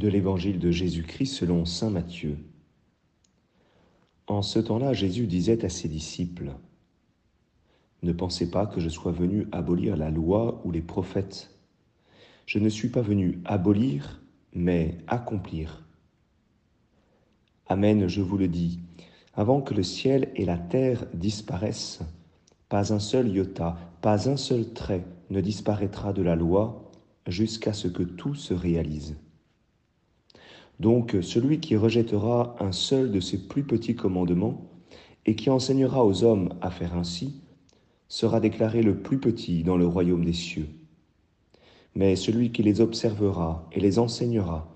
de l'évangile de Jésus-Christ selon Saint Matthieu. En ce temps-là, Jésus disait à ses disciples, Ne pensez pas que je sois venu abolir la loi ou les prophètes. Je ne suis pas venu abolir, mais accomplir. Amen, je vous le dis, avant que le ciel et la terre disparaissent, pas un seul iota, pas un seul trait ne disparaîtra de la loi jusqu'à ce que tout se réalise. Donc celui qui rejettera un seul de ces plus petits commandements et qui enseignera aux hommes à faire ainsi, sera déclaré le plus petit dans le royaume des cieux. Mais celui qui les observera et les enseignera,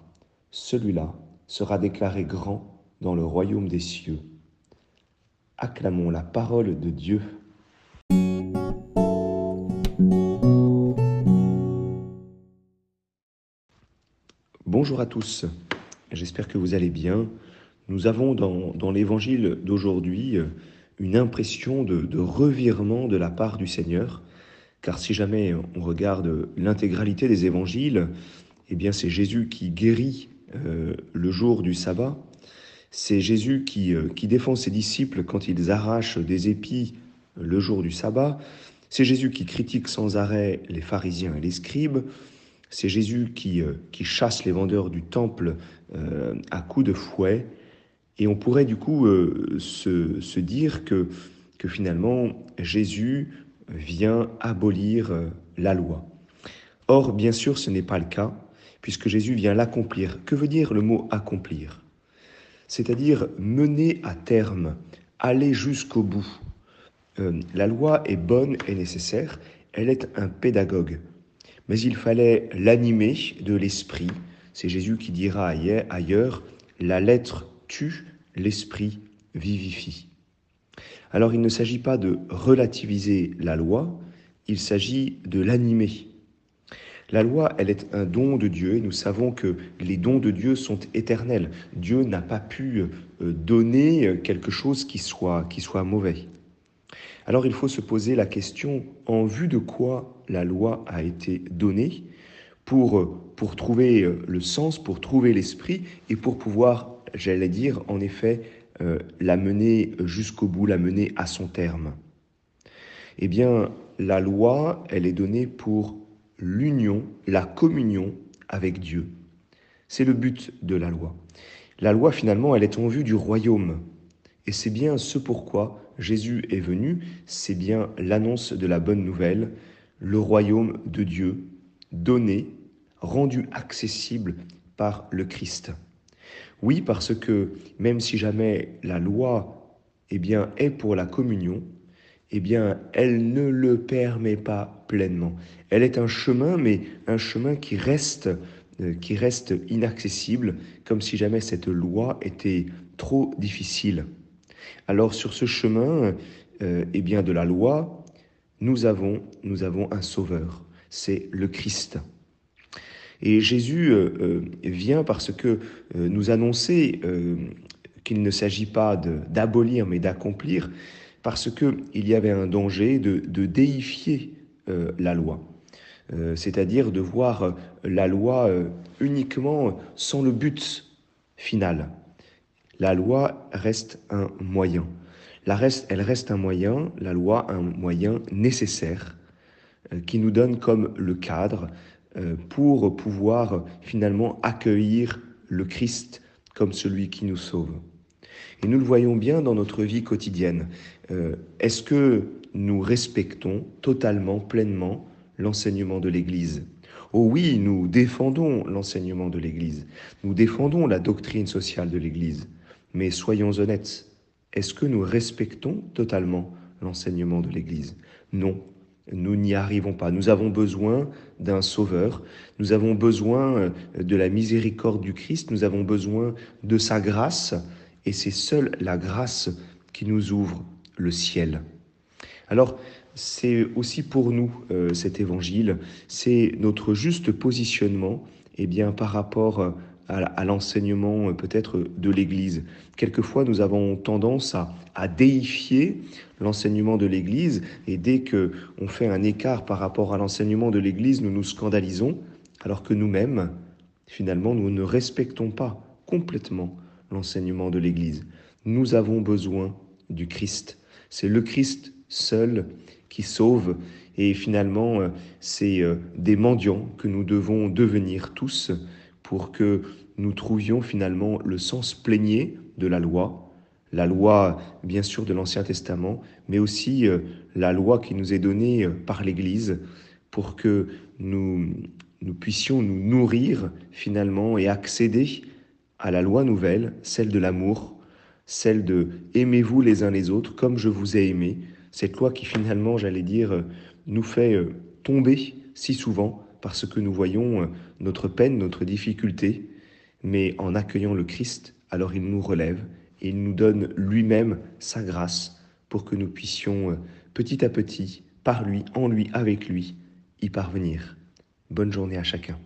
celui-là sera déclaré grand dans le royaume des cieux. Acclamons la parole de Dieu. Bonjour à tous, j'espère que vous allez bien. Nous avons dans, l'évangile d'aujourd'hui une impression de, revirement de la part du Seigneur, car si jamais on regarde l'intégralité des évangiles, eh bien c'est Jésus qui guérit euh, le jour du sabbat, c'est Jésus euh, qui défend ses disciples quand ils arrachent des épis le jour du sabbat, c'est Jésus qui critique sans arrêt les pharisiens et les scribes, c'est Jésus qui, euh, qui, chasse les vendeurs du temple euh, à coups de fouet. Et on pourrait du coup euh, se, se, dire que, que finalement Jésus vient abolir la loi. Or, bien sûr, ce n'est pas le cas, puisque Jésus vient l'accomplir. Que veut dire le mot accomplir C'est-à-dire mener à terme, aller jusqu'au bout. la loi est bonne et nécessaire, elle est un pédagogue mais il fallait l'animer de l'esprit. C'est Jésus qui dira ailleurs, la lettre tue, l'esprit vivifie. Alors il ne s'agit pas de relativiser la loi, il s'agit de l'animer. La loi, elle est un don de Dieu et nous savons que les dons de Dieu sont éternels. Dieu n'a pas pu euh, donner quelque chose qui soit, qui soit mauvais. Alors il faut se poser la question en vue de quoi la loi a été donnée pour, pour trouver euh, le sens, pour trouver l'esprit et pour pouvoir, j'allais dire, en effet, euh, la mener jusqu'au bout, la mener à son terme. Eh bien, la loi, elle est donnée pour l'union, la communion avec Dieu. C'est le but de la loi. La loi, finalement, elle est en vue du royaume. Et c'est bien ce pourquoi Jésus est venu, c'est bien l'annonce de la bonne nouvelle, le royaume de Dieu, donné, rendu accessible par le Christ. Oui, parce que même si jamais la loi eh bien, est pour la communion, eh bien, elle ne le permet pas pleinement. Elle est un chemin, mais un chemin qui reste, euh, qui reste inaccessible, comme si jamais cette loi était trop difficile. Alors sur ce chemin euh, eh bien, de la loi, nous avons, un sauveur, c'est le Christ. Et Jésus euh, euh, vient parce que nous annoncer qu'il ne s'agit pas d'abolir mais d'accomplir, parce qu'il y avait un danger de, de déifier la loi. C'est-à-dire de voir la loi uniquement sans le but final. La loi reste un moyen. Elle reste un moyen, la loi un moyen nécessaire euh, qui nous donne comme le cadre euh, pour pouvoir finalement accueillir le Christ comme celui qui nous sauve. Et nous le voyons bien dans notre vie quotidienne. Euh, est-ce que nous respectons totalement, pleinement l'enseignement de l'Église? Oh oui, nous défendons l'enseignement de l'Église, nous défendons la doctrine sociale de l'Église, mais soyons honnêtes, est-ce que nous respectons totalement l'enseignement de l'Église? Non, nous n'y arrivons pas. Nous avons besoin d'un sauveur, nous avons besoin euh, de la miséricorde du Christ, nous avons besoin de sa grâce, et c'est seule la grâce qui nous ouvre le ciel. Alors, c'est aussi pour nous euh, cet évangile, c'est notre juste positionnement eh bien, par rapport à, l'enseignement euh, peut-être de l'Église. Quelquefois, nous avons tendance à, à déifier l'enseignement de l'Église et dès que on fait un écart par rapport à l'enseignement de l'Église, nous nous scandalisons, alors que nous-mêmes, finalement, nous ne respectons pas complètement l'enseignement de l'Église. Nous avons besoin du Christ. C'est le Christ seul qui sauve et finalement, euh, c'est euh, des mendiants que nous devons devenir tous pour que nous trouvions finalement le sens plénier de la loi, la loi bien sûr de l'Ancien Testament, mais aussi euh, la loi qui nous est donnée par l'Église pour que nous, nous puissions nous nourrir finalement et accéder à la loi nouvelle, celle de l'amour, celle de aimez-vous les uns les autres comme je vous ai aimé, cette loi qui finalement, j'allais dire, nous fait euh, tomber si souvent parce que nous voyons euh, notre peine, notre difficulté, mais en accueillant le Christ, alors il nous relève et il nous donne lui-même sa grâce pour que nous puissions euh, petit à petit, par lui, en lui, avec lui, y parvenir. Bonne journée à chacun.